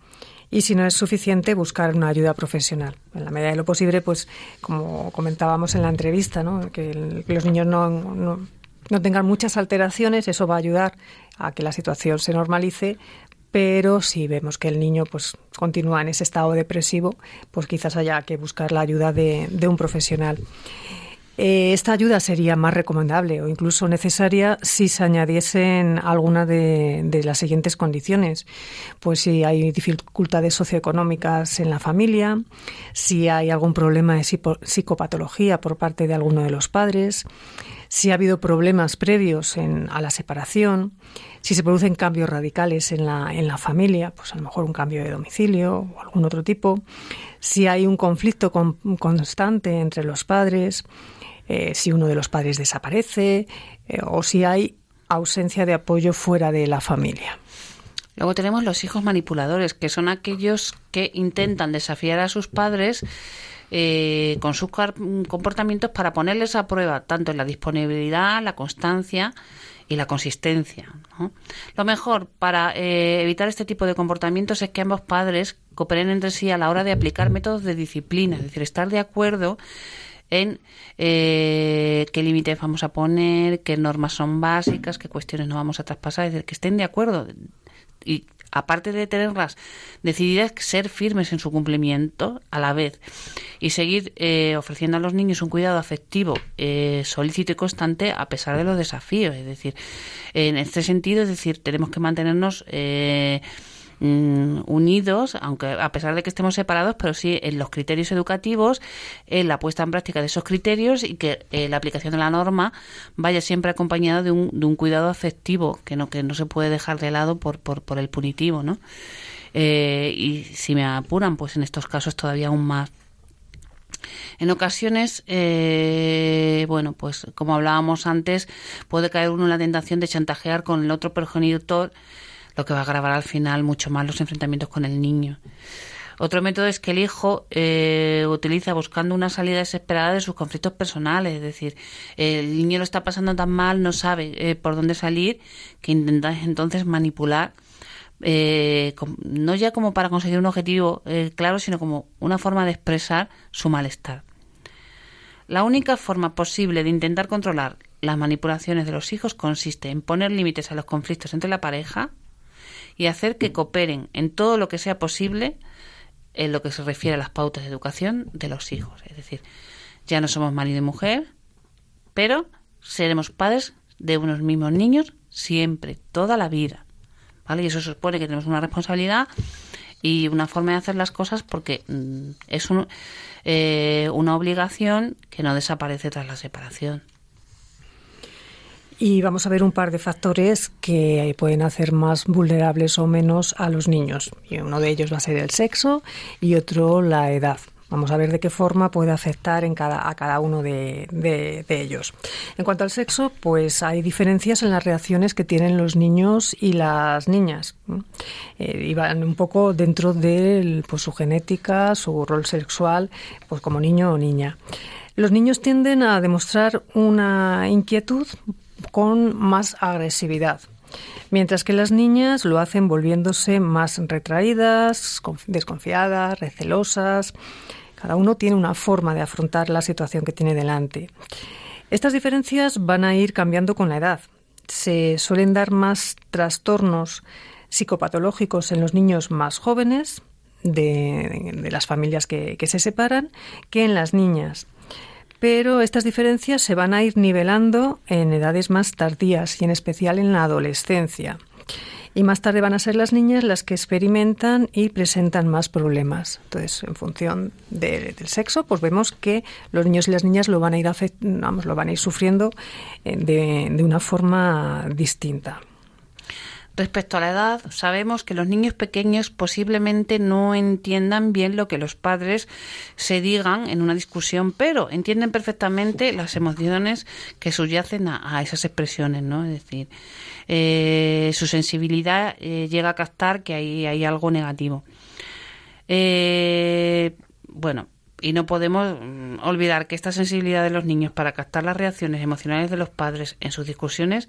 Y si no es suficiente, buscar una ayuda profesional. En la medida de lo posible, pues como comentábamos en la entrevista, ¿no? que, los niños no no tengan muchas alteraciones, eso va a ayudar a que la situación se normalice, pero si vemos que el niño pues continúa en ese estado depresivo, pues quizás haya que buscar la ayuda de, un profesional. Eh, esta ayuda sería más recomendable o incluso necesaria si se añadiesen alguna de, las siguientes condiciones. Pues si hay dificultades socioeconómicas en la familia, si hay algún problema de psicopatología por parte de alguno de los padres, si ha habido problemas previos a la separación, si se producen cambios radicales en la, en la familia, pues a lo mejor un cambio de domicilio o algún otro tipo, si hay un conflicto constante entre los padres, eh, si uno de los padres desaparece eh, o si hay ausencia de apoyo fuera de la familia. Luego tenemos los hijos manipuladores, que son aquellos que intentan desafiar a sus padres eh, con sus comportamientos para ponerles a prueba tanto en la disponibilidad, la constancia y la consistencia. Lo mejor para eh, evitar este tipo de comportamientos es que ambos padres cooperen entre sí a la hora de aplicar métodos de disciplina, es decir, estar de acuerdo en eh, qué límites vamos a poner, qué normas son básicas, qué cuestiones no vamos a traspasar, es decir, que estén de acuerdo. Y aparte de tenerlas decididas, ser firmes en su cumplimiento a la vez. Y seguir eh, ofreciendo a los niños un cuidado afectivo eh, solícito y constante a pesar de los desafíos. Es decir, en este sentido, es decir, tenemos que mantenernos eh, Mm, unidos, aunque a pesar de que estemos separados, pero sí en los criterios educativos, en la puesta en práctica de esos criterios y que eh, la aplicación de la norma vaya siempre acompañada de un, de un cuidado afectivo que no, que no se puede dejar de lado por, por, por el punitivo, ¿no? Eh, y si me apuran, pues en estos casos todavía aún más. En ocasiones, eh, bueno, pues como hablábamos antes, puede caer uno en la tentación de chantajear con el otro progenitor lo que va a agravar al final mucho más los enfrentamientos con el niño. Otro método es que el hijo eh, utiliza buscando una salida desesperada de sus conflictos personales, es decir, el niño lo está pasando tan mal, no sabe eh, por dónde salir, que intenta entonces manipular, eh, no ya como para conseguir un objetivo claro, sino como una forma de expresar su malestar. La única forma posible de intentar controlar las manipulaciones de los hijos consiste en poner límites a los conflictos entre la pareja, y hacer que cooperen en todo lo que sea posible en lo que se refiere a las pautas de educación de los hijos. Es decir, ya no somos marido y mujer, pero seremos padres de unos mismos niños siempre, toda la vida. ¿Vale? Y eso supone que tenemos una responsabilidad y una forma de hacer las cosas porque mm, es eh, una obligación que no desaparece tras la separación. Y vamos a ver un par de factores que pueden hacer más vulnerables o menos a los niños. Y uno de ellos va a ser el sexo y otro la edad. Vamos a ver de qué forma puede afectar en cada, a cada uno de, ellos. En cuanto al sexo, pues hay diferencias en las reacciones que tienen los niños y las niñas. Eh, y van un poco dentro de pues, su genética, su rol sexual, pues como niño o niña. Los niños tienden a demostrar una inquietud con más agresividad mientras que las niñas lo hacen volviéndose más retraídas, desconfiadas, recelosas. Cada uno tiene una forma de afrontar la situación que tiene delante. Estas diferencias van a ir cambiando con la edad. Se suelen dar más trastornos psicopatológicos en los niños más jóvenes de, las familias que se separan que en las niñas pero estas diferencias se van a ir nivelando en edades más tardías y en especial en la adolescencia. Y más tarde van a ser las niñas las que experimentan y presentan más problemas. Entonces, en función del sexo, pues vemos que los niños y las niñas lo van a ir, lo van a ir sufriendo eh, de una forma distinta. Respecto a la edad, sabemos que los niños pequeños posiblemente no entiendan bien lo que los padres se digan en una discusión, pero entienden perfectamente las emociones que subyacen a, esas expresiones, ¿no? Es decir, eh, su sensibilidad eh, llega a captar que hay, hay algo negativo. Eh, bueno, y no podemos mm, olvidar que esta sensibilidad de los niños para captar las reacciones emocionales de los padres en sus discusiones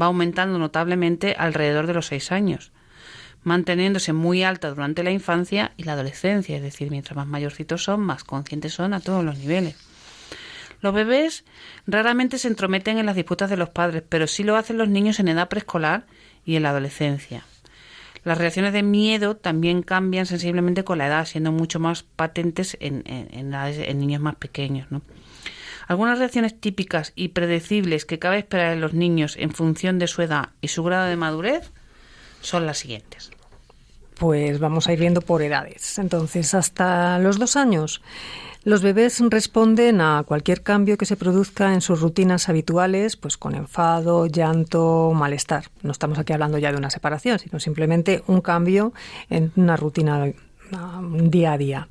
va aumentando notablemente alrededor de los seis años, manteniéndose muy alta durante la infancia y la adolescencia, es decir, mientras más mayorcitos son, más conscientes son a todos los niveles. Los bebés raramente se entrometen en las disputas de los padres, pero sí lo hacen los niños en edad preescolar y en la adolescencia. Las reacciones de miedo también cambian sensiblemente con la edad, siendo mucho más patentes en, en, niños más pequeños. Algunas reacciones típicas y predecibles que cabe esperar en los niños en función de su edad y su grado de madurez son las siguientes. Pues vamos a ir viendo por edades. Entonces, hasta los dos años los bebés responden a cualquier cambio que se produzca en sus rutinas habituales, pues con enfado, llanto, malestar. No estamos aquí hablando ya de una separación, sino simplemente un cambio en una rutina día a día.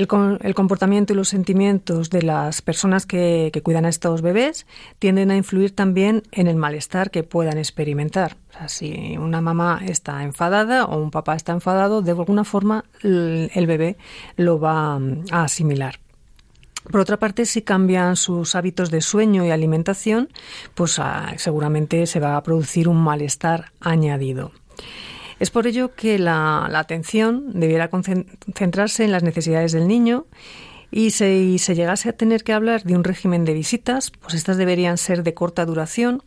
El, comportamiento y los sentimientos de las personas que, cuidan a estos bebés tienden a influir también en el malestar que puedan experimentar. si una mamá está enfadada o un papá está enfadado, de alguna forma el, bebé lo va a asimilar. Por otra parte, si cambian sus hábitos de sueño y alimentación, pues ah, seguramente se va a producir un malestar añadido. Es por ello que la, atención debiera concentrarse en las necesidades del niño y si se llegase a tener que hablar de un régimen de visitas, pues estas deberían ser de corta duración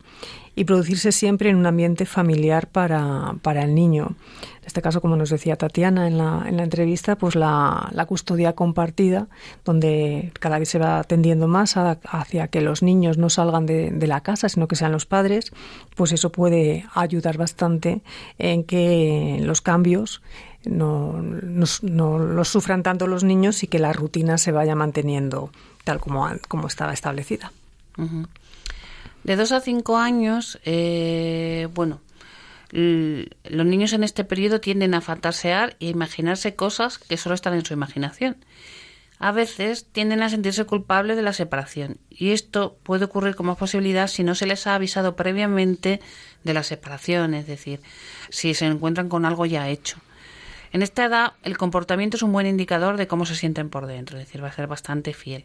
y producirse siempre en un ambiente familiar para, para el niño. En este caso, como nos decía Tatiana en la, en la entrevista, pues la, la, custodia compartida, donde cada vez se va tendiendo más hacia que los niños no salgan de, la casa, sino que sean los padres, pues eso puede ayudar bastante en que los cambios no, no, los sufran tanto los niños y que la rutina se vaya manteniendo tal como, como estaba establecida. De dos a cinco años, eh, bueno, los niños en este periodo tienden a fantasear e imaginarse cosas que solo están en su imaginación. A veces tienden a sentirse culpables de la separación y esto puede ocurrir como posibilidad si no se les ha avisado previamente de la separación, es decir, si se encuentran con algo ya hecho. En esta edad el comportamiento es un buen indicador de cómo se sienten por dentro, es decir, va a ser bastante fiel.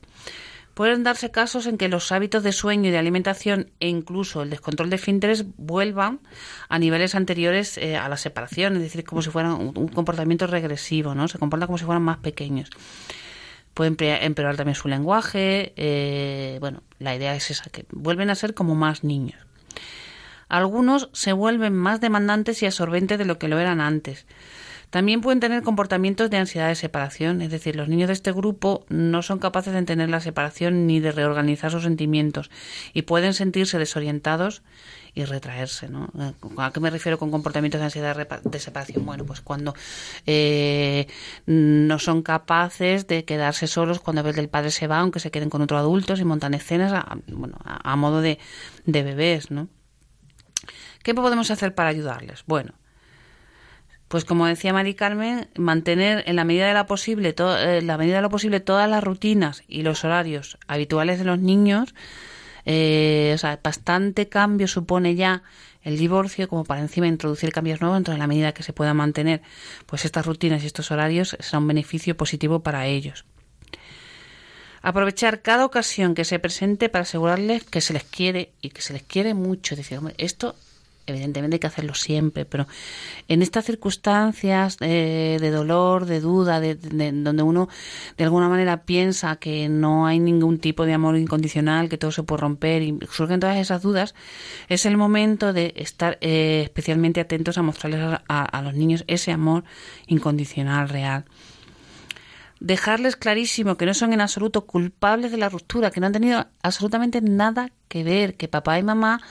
Pueden darse casos en que los hábitos de sueño y de alimentación e incluso el descontrol de finteres vuelvan a niveles anteriores eh, a la separación, es decir, como si fueran un, comportamiento regresivo, ¿no? Se comportan como si fueran más pequeños. Pueden empeorar también su lenguaje. Eh, bueno, la idea es esa, que vuelven a ser como más niños. Algunos se vuelven más demandantes y absorbentes de lo que lo eran antes. También pueden tener comportamientos de ansiedad de separación, es decir, los niños de este grupo no son capaces de entender la separación ni de reorganizar sus sentimientos y pueden sentirse desorientados y retraerse. ¿no? ¿A qué me refiero con comportamientos de ansiedad de separación? Bueno, pues cuando eh, no son capaces de quedarse solos cuando ves el padre se va, aunque se queden con otro adulto, y montan escenas a, bueno, a, modo de, de bebés. ¿no? ¿Qué podemos hacer para ayudarles? Bueno, pues como decía Mari Carmen, mantener en la medida de la posible, en la medida de lo posible todas las rutinas y los horarios habituales de los niños. Eh, o sea, bastante cambio supone ya el divorcio como para encima introducir cambios nuevos, entonces en la medida que se pueda mantener pues estas rutinas y estos horarios será un beneficio positivo para ellos. Aprovechar cada ocasión que se presente para asegurarles que se les quiere y que se les quiere mucho. Decir, esto evidentemente hay que hacerlo siempre, pero en estas circunstancias eh, de dolor, de duda, de, donde uno de alguna manera piensa que no hay ningún tipo de amor incondicional, que todo se puede romper y surgen todas esas dudas, es el momento de estar eh, especialmente atentos a mostrarles a los niños ese amor incondicional real. Dejarles clarísimo que no son en absoluto culpables de la ruptura, que no han tenido absolutamente nada que ver, que papá y mamá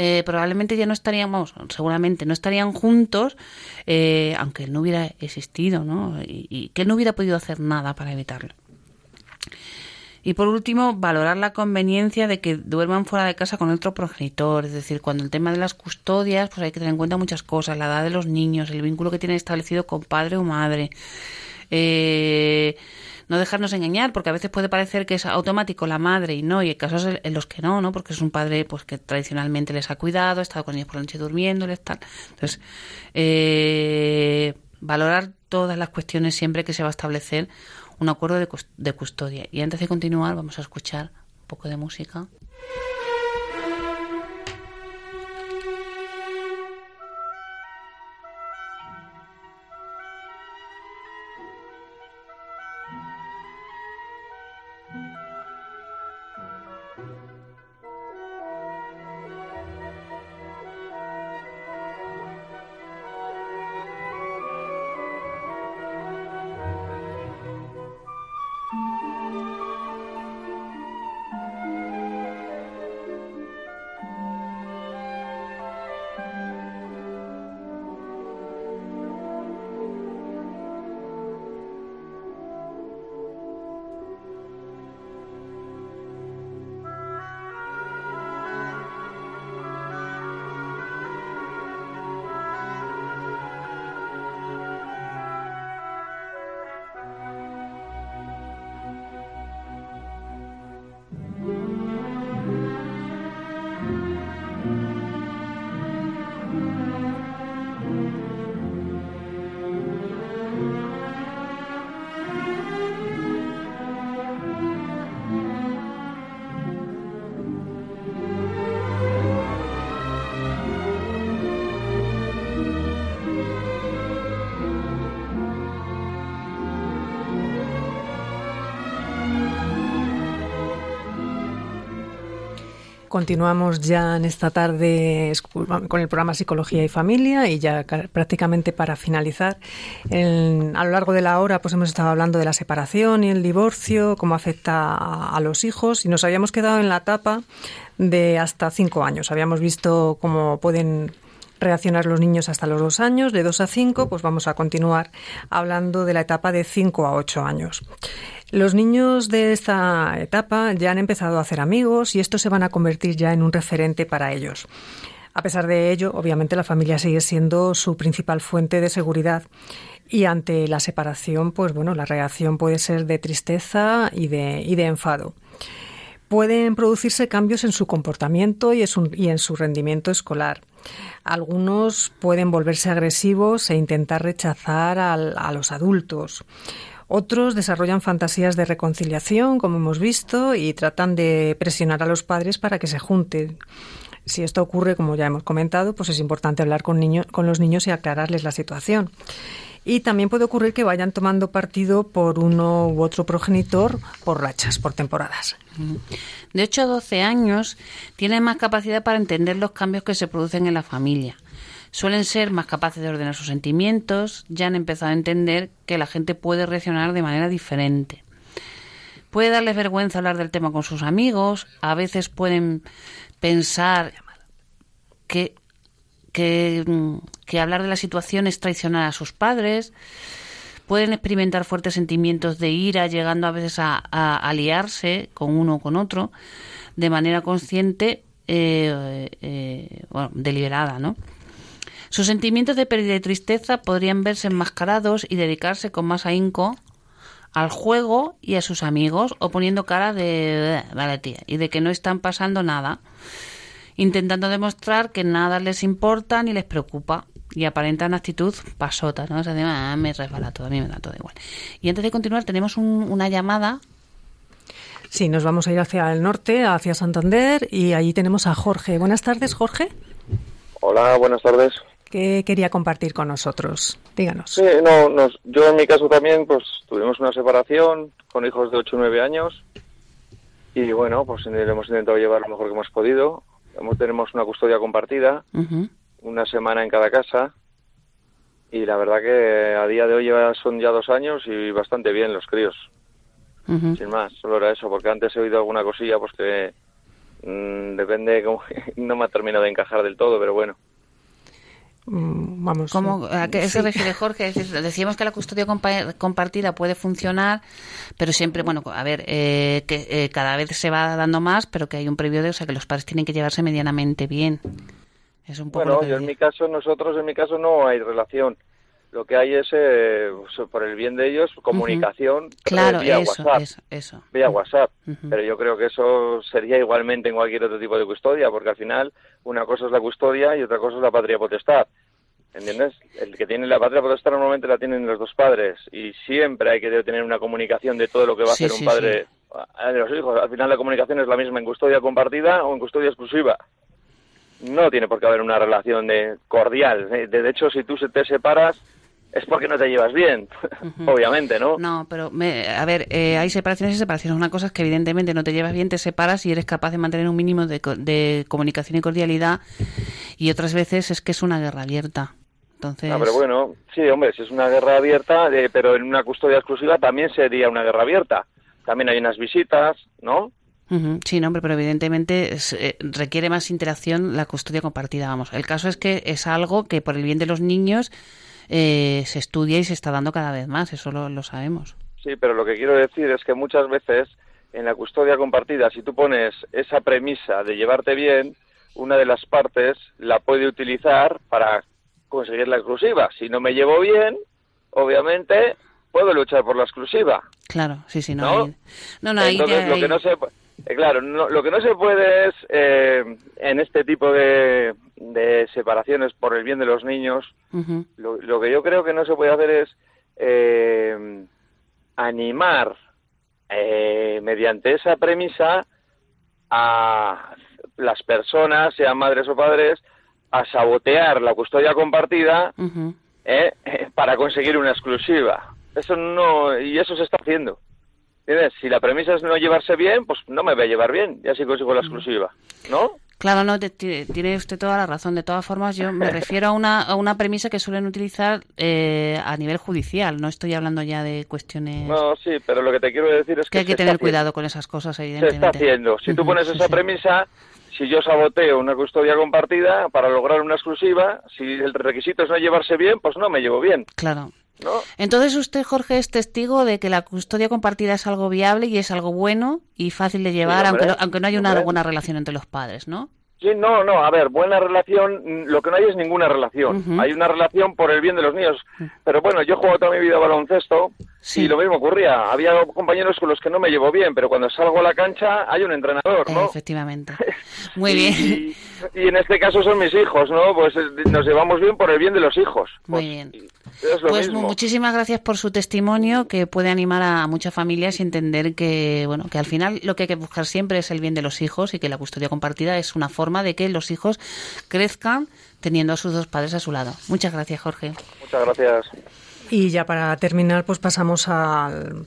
eh, probablemente ya no estaríamos, seguramente no estarían juntos, eh, aunque él no hubiera existido, ¿no? Y, que no hubiera podido hacer nada para evitarlo. Y por último, valorar la conveniencia de que duerman fuera de casa con otro progenitor. Es decir, cuando el tema de las custodias, pues hay que tener en cuenta muchas cosas. La edad de los niños, el vínculo que tienen establecido con padre o madre. Eh, no dejarnos engañar, porque a veces puede parecer que es automático la madre y no, y hay casos en los que no, ¿no? Porque es un padre pues que tradicionalmente les ha cuidado, ha estado con ellos por la noche durmiéndoles, tal. Entonces, eh, valorar todas las cuestiones siempre que se va a establecer un acuerdo de, de custodia. Y antes de continuar, vamos a escuchar un poco de música. Continuamos ya en esta tarde con el programa Psicología y Familia y ya prácticamente para finalizar. a lo largo de la hora pues hemos estado hablando de la separación y el divorcio, cómo afecta a, los hijos y nos habíamos quedado en la etapa de hasta cinco años. Habíamos visto cómo pueden reaccionar los niños hasta los dos años, de dos a cinco, pues vamos a continuar hablando de la etapa de cinco a ocho años. Los niños de esta etapa ya han empezado a hacer amigos y estos se van a convertir ya en un referente para ellos. A pesar de ello, obviamente la familia sigue siendo su principal fuente de seguridad y ante la separación, pues bueno, la reacción puede ser de tristeza y de, y de enfado. Pueden producirse cambios en su comportamiento y en su rendimiento escolar. Algunos pueden volverse agresivos e intentar rechazar a los adultos. Otros desarrollan fantasías de reconciliación, como hemos visto, y tratan de presionar a los padres para que se junten. Si esto ocurre, como ya hemos comentado, pues es importante hablar con, niños, con los niños y aclararles la situación. Y también puede ocurrir que vayan tomando partido por uno u otro progenitor por rachas, por temporadas. De 8 a 12 años tienen más capacidad para entender los cambios que se producen en la familia suelen ser más capaces de ordenar sus sentimientos, ya han empezado a entender que la gente puede reaccionar de manera diferente. Puede darles vergüenza hablar del tema con sus amigos, a veces pueden pensar que, que, hablar de la situación es traicionar a sus padres, pueden experimentar fuertes sentimientos de ira, llegando a veces a, aliarse con uno o con otro de manera consciente, eh, eh, bueno, deliberada, ¿no? Sus sentimientos de pérdida y tristeza podrían verse enmascarados y dedicarse con más ahínco al juego y a sus amigos o poniendo cara de vale tía y de que no están pasando nada intentando demostrar que nada les importa ni les preocupa y aparentan actitud pasota, ¿no? O sea, ah, me resbala todo, a mí me da todo igual. Y antes de continuar, tenemos una llamada. Sí, nos vamos a ir hacia el norte, hacia Santander, y allí tenemos a Jorge. Buenas tardes, Jorge. Hola, buenas tardes. ¿Qué quería compartir con nosotros? Díganos. Sí, no, nos, yo en mi caso también, pues tuvimos una separación con hijos de 8 o 9 años, y bueno, pues hemos intentado llevar lo mejor que hemos podido. Tenemos una custodia compartida una semana en cada casa y la verdad que a día de hoy son ya dos años y bastante bien los críos. Sin más, solo era eso, porque antes he oído alguna cosilla pues que mm, depende, como, *laughs* no me ha terminado de encajar del todo, pero bueno. Mm, vamos. ¿Cómo, ¿A qué se refiere Jorge? Decíamos que la custodia compartida puede funcionar, pero siempre, bueno, a ver, eh, que eh, cada vez se va dando más, pero que hay un previo de, o sea, que los padres tienen que llevarse medianamente bien bueno, yo en mi caso, nosotros en mi caso no hay relación. Lo que hay es, eh, por el bien de ellos, comunicación claro, vía eso, WhatsApp. Eso, eso. Vía WhatsApp. Pero yo creo que eso sería igualmente en cualquier otro tipo de custodia, porque al final una cosa es la custodia y otra cosa es la patria potestad. ¿Entiendes? El que tiene la patria potestad normalmente la tienen los dos padres y siempre hay que tener una comunicación de todo lo que va a hacer un padre a los hijos. Al final la comunicación es la misma en custodia compartida o en custodia exclusiva no tiene por qué haber una relación de cordial. ¿eh? De hecho, si tú te separas, es porque no te llevas bien, *laughs* obviamente, ¿no? No, pero a ver, eh, hay separaciones y separaciones. Una cosa es que evidentemente no te llevas bien, te separas y eres capaz de mantener un mínimo de, comunicación y cordialidad. Y otras veces es que es una guerra abierta. Entonces... Ah, pero bueno, sí, hombre, si es una guerra abierta, eh, pero en una custodia exclusiva también sería una guerra abierta. También hay unas visitas, ¿no? Sí, no, pero evidentemente eh, requiere más interacción la custodia compartida, vamos. El caso es que es algo que por el bien de los niños eh, se estudia y se está dando cada vez más, eso lo, sabemos. Sí, pero lo que quiero decir es que muchas veces en la custodia compartida, si tú pones esa premisa de llevarte bien, una de las partes la puede utilizar para conseguir la exclusiva. Si no me llevo bien, obviamente puedo luchar por la exclusiva. Claro, sí, sí, no. No, no, Entonces, lo que no se eh, claro, lo que no se puede es, eh, en este tipo de, separaciones por el bien de los niños, lo, que yo creo que no se puede hacer es eh, animar mediante esa premisa a las personas, sean madres o padres, a sabotear la custodia compartida para conseguir una exclusiva. Eso no, y eso se está haciendo. Si la premisa es no llevarse bien, pues no me voy a llevar bien, ya sí consigo la exclusiva, ¿no? Claro, no, tiene usted toda la razón. De todas formas, yo me *laughs* refiero a una, a una premisa que suelen utilizar eh, a nivel judicial. No estoy hablando ya de cuestiones. No, sí, pero lo que te quiero decir es que. que hay que tener cuidado con esas cosas, evidentemente. Se está haciendo. Si tú pones esa premisa, si yo saboteo una custodia compartida para lograr una exclusiva, si el requisito es no llevarse bien, pues no me llevo bien. Claro. Entonces usted, Jorge, es testigo de que la custodia compartida es algo viable y es algo bueno y fácil de llevar, aunque, no, aunque no haya una buena relación entre los padres, ¿no? Sí, no, no, a ver, buena relación, lo que no hay es ninguna relación. Hay una relación por el bien de los niños. Pero bueno, yo he jugado toda mi vida baloncesto y lo mismo ocurría. Había compañeros con los que no me llevo bien, pero cuando salgo a la cancha hay un entrenador, ¿no? Efectivamente. Muy *laughs* bien. Y, en este caso son mis hijos, ¿no? Pues eh, nos llevamos bien por el bien de los hijos. Muy pues, bien. pues muchísimas gracias por su testimonio que puede animar a muchas familias y entender que, bueno, que al final lo que hay que buscar siempre es el bien de los hijos y que la custodia compartida es una forma de que los hijos crezcan teniendo a sus dos padres a su lado. Muchas gracias, Jorge. Muchas gracias. Y ya para terminar, pues pasamos al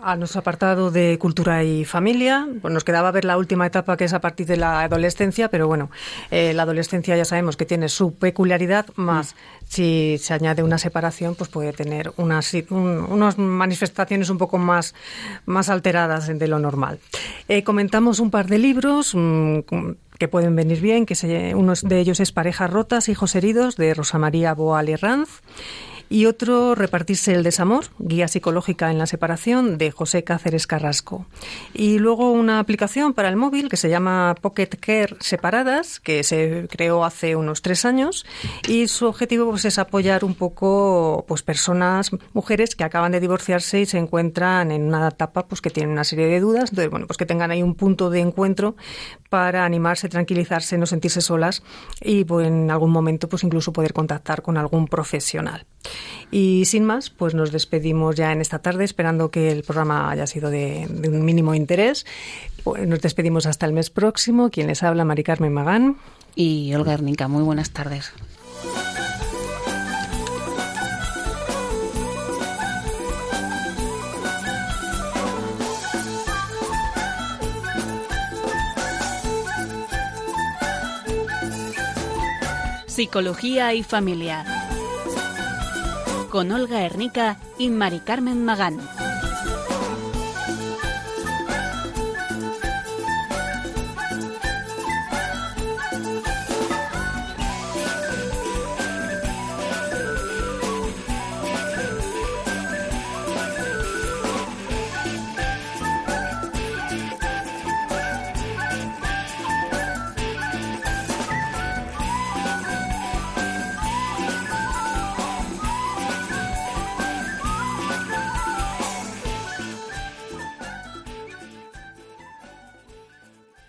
a nuestro apartado de cultura y familia. Pues nos quedaba ver la última etapa que es a partir de la adolescencia, pero bueno, eh, la adolescencia ya sabemos que tiene su peculiaridad, más si se añade una separación, pues puede tener unas, unas manifestaciones un poco más, más alteradas de lo normal. Eh, comentamos un par de libros. Mm, que pueden venir bien, que uno de ellos es Parejas rotas, hijos heridos, de Rosa María Boal y Ranz, y otro Repartirse el desamor, guía psicológica en la separación de José Cáceres Carrasco. Y luego una aplicación para el móvil que se llama Pocket Care Separadas, que se creó hace unos tres años y su objetivo pues, es apoyar un poco pues personas, mujeres que acaban de divorciarse y se encuentran en una etapa pues que tienen una serie de dudas, entonces bueno, pues que tengan ahí un punto de encuentro para animarse, tranquilizarse, no sentirse solas y pues, en algún momento pues incluso poder contactar con algún profesional. Y sin más, pues nos despedimos ya en esta tarde, esperando que el programa haya sido de, un mínimo interés. Pues nos despedimos hasta el mes próximo. Quien les habla, Mari Carmen Magán. Y Olga Ernica. Muy buenas tardes. Psicología y familia con Olga Hernica y Mari Carmen Magán.